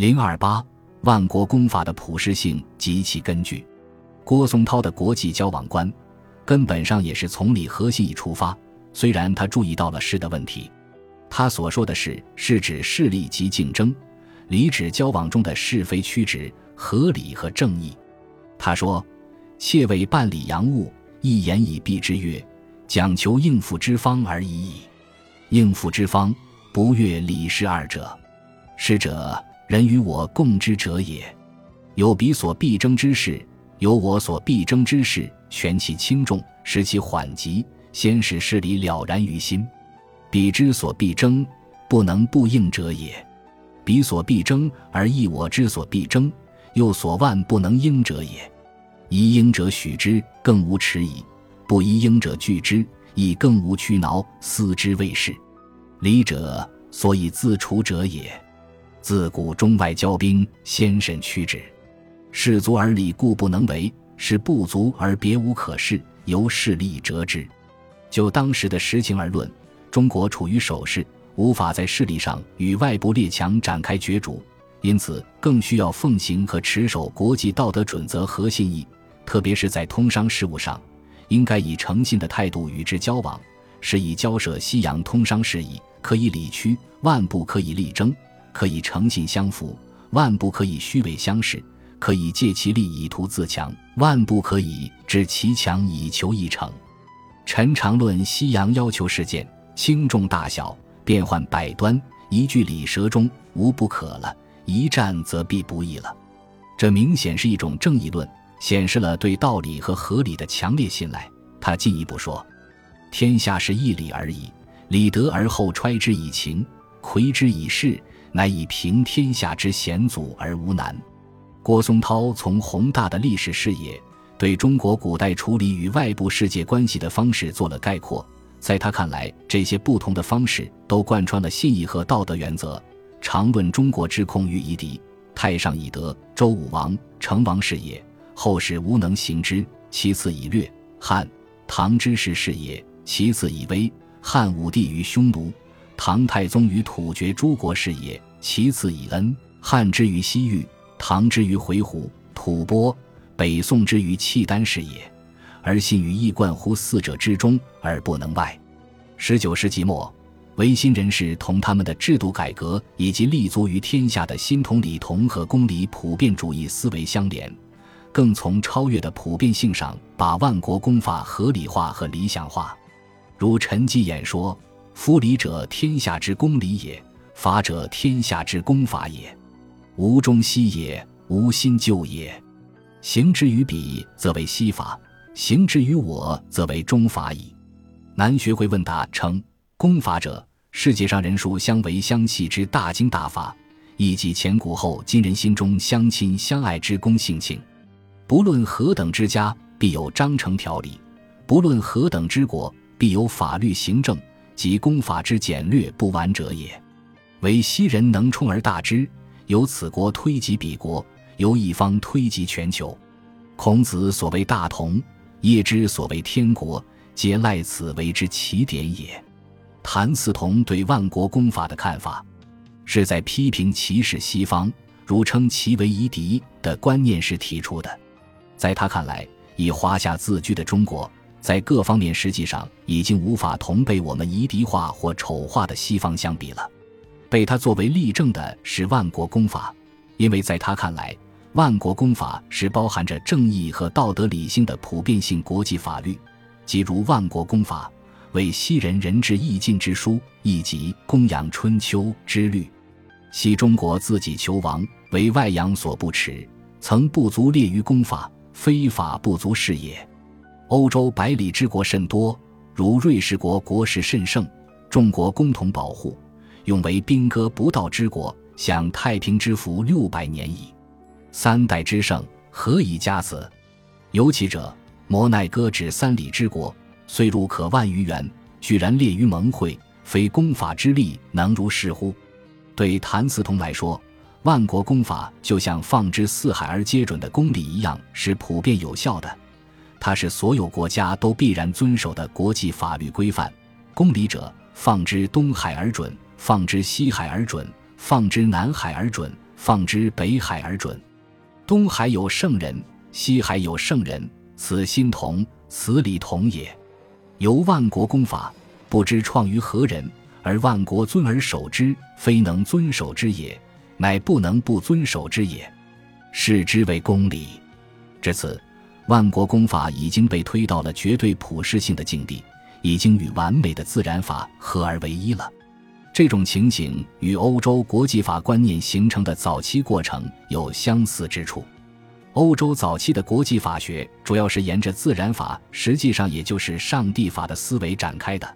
零二八万国公法的普适性及其根据。郭松涛的国际交往观，根本上也是从理核心以出发。虽然他注意到了势的问题，他所说的是是指势力及竞争，理指交往中的是非曲直、合理和正义。他说：“切为办理洋务，一言以蔽之曰，讲求应付之方而已矣。应付之方，不越理事二者。师者，人与我共之者也。有彼所必争之事，有我所必争之事，权其轻重，使其缓急。”先使事理了然于心，彼之所必争，不能不应者也；彼所必争而亦我之所必争，又所万不能应者也。宜应者许之，更无迟疑；不宜应者拒之，亦更无屈挠。思之谓是理者，所以自处者也。自古中外交兵，先审屈指，士足而礼故不能为，是不足而别无可恃，由势力折之。就当时的实情而论，中国处于守势，无法在势力上与外部列强展开角逐，因此更需要奉行和持守国际道德准则和信义，特别是在通商事务上，应该以诚信的态度与之交往，是以交涉西洋通商事宜，可以理屈，万不可以力争；可以诚信相符，万不可以虚伪相视；可以借其力以图自强，万不可以致其强以求一成。陈长论西洋要求事件轻重大小变幻百端，一句理舌中无不可了，一战则必不易了。这明显是一种正义论，显示了对道理和合理的强烈信赖。他进一步说：“天下是一理而已，理得而后揣之以情，窥之以事，乃以平天下之险阻而无难。”郭松涛从宏大的历史视野。对中国古代处理与外部世界关系的方式做了概括，在他看来，这些不同的方式都贯穿了信义和道德原则。常论中国之控于夷狄，太上以德，周武王、成王是也；后世无能行之。其次以略，汉、唐之事是也；其次以威，汉武帝于匈奴，唐太宗于突厥诸国是也；其次以恩，汉之于西域，唐之于回鹘、吐蕃。北宋之于契丹是也，而信于一贯乎四者之中而不能外。十九世纪末，维新人士同他们的制度改革以及立足于天下的新统理同和公理普遍主义思维相连，更从超越的普遍性上把万国公法合理化和理想化。如陈基演说：“夫礼者，天下之公理也；法者，天下之公法也。无中西也，无新旧也。”行之于彼，则为西法；行之于我，则为中法矣。南学会问答称：公法者，世界上人数相为相弃之大经大法，亦即前古后今人心中相亲相爱之公性情。不论何等之家，必有章程条理；不论何等之国，必有法律行政，即公法之简略不完者也。唯昔人能充而大之，由此国推及彼国。由一方推及全球，孔子所谓大同，叶之所谓天国，皆赖此为之起点也。谭嗣同对万国公法的看法，是在批评歧视西方，如称其为夷狄的观念时提出的。在他看来，以华夏自居的中国，在各方面实际上已经无法同被我们夷狄化或丑化的西方相比了。被他作为例证的是万国公法，因为在他看来。万国公法是包含着正义和道德理性的普遍性国际法律，即如万国公法为西人仁至义尽之书，亦即供养春秋之律。昔中国自己求王，为外洋所不耻，曾不足列于公法，非法不足是也。欧洲百里之国甚多，如瑞士国国势甚盛，众国共同保护，永为兵戈不到之国，享太平之福六百年矣。三代之盛，何以加此？尤其者，摩奈哥指三里之国，虽入可万余元，居然列于盟会，非公法之力能如是乎？对谭嗣同来说，万国公法就像放之四海而皆准的公理一样，是普遍有效的。它是所有国家都必然遵守的国际法律规范。公理者，放之东海而准，放之西海而准，放之南海而准。放之北海而准。东海有圣人，西海有圣人，此心同，此理同也。由万国公法，不知创于何人，而万国尊而守之，非能遵守之也，乃不能不遵守之也。视之为公理。至此，万国公法已经被推到了绝对普世性的境地，已经与完美的自然法合而为一了。这种情景与欧洲国际法观念形成的早期过程有相似之处。欧洲早期的国际法学主要是沿着自然法，实际上也就是上帝法的思维展开的。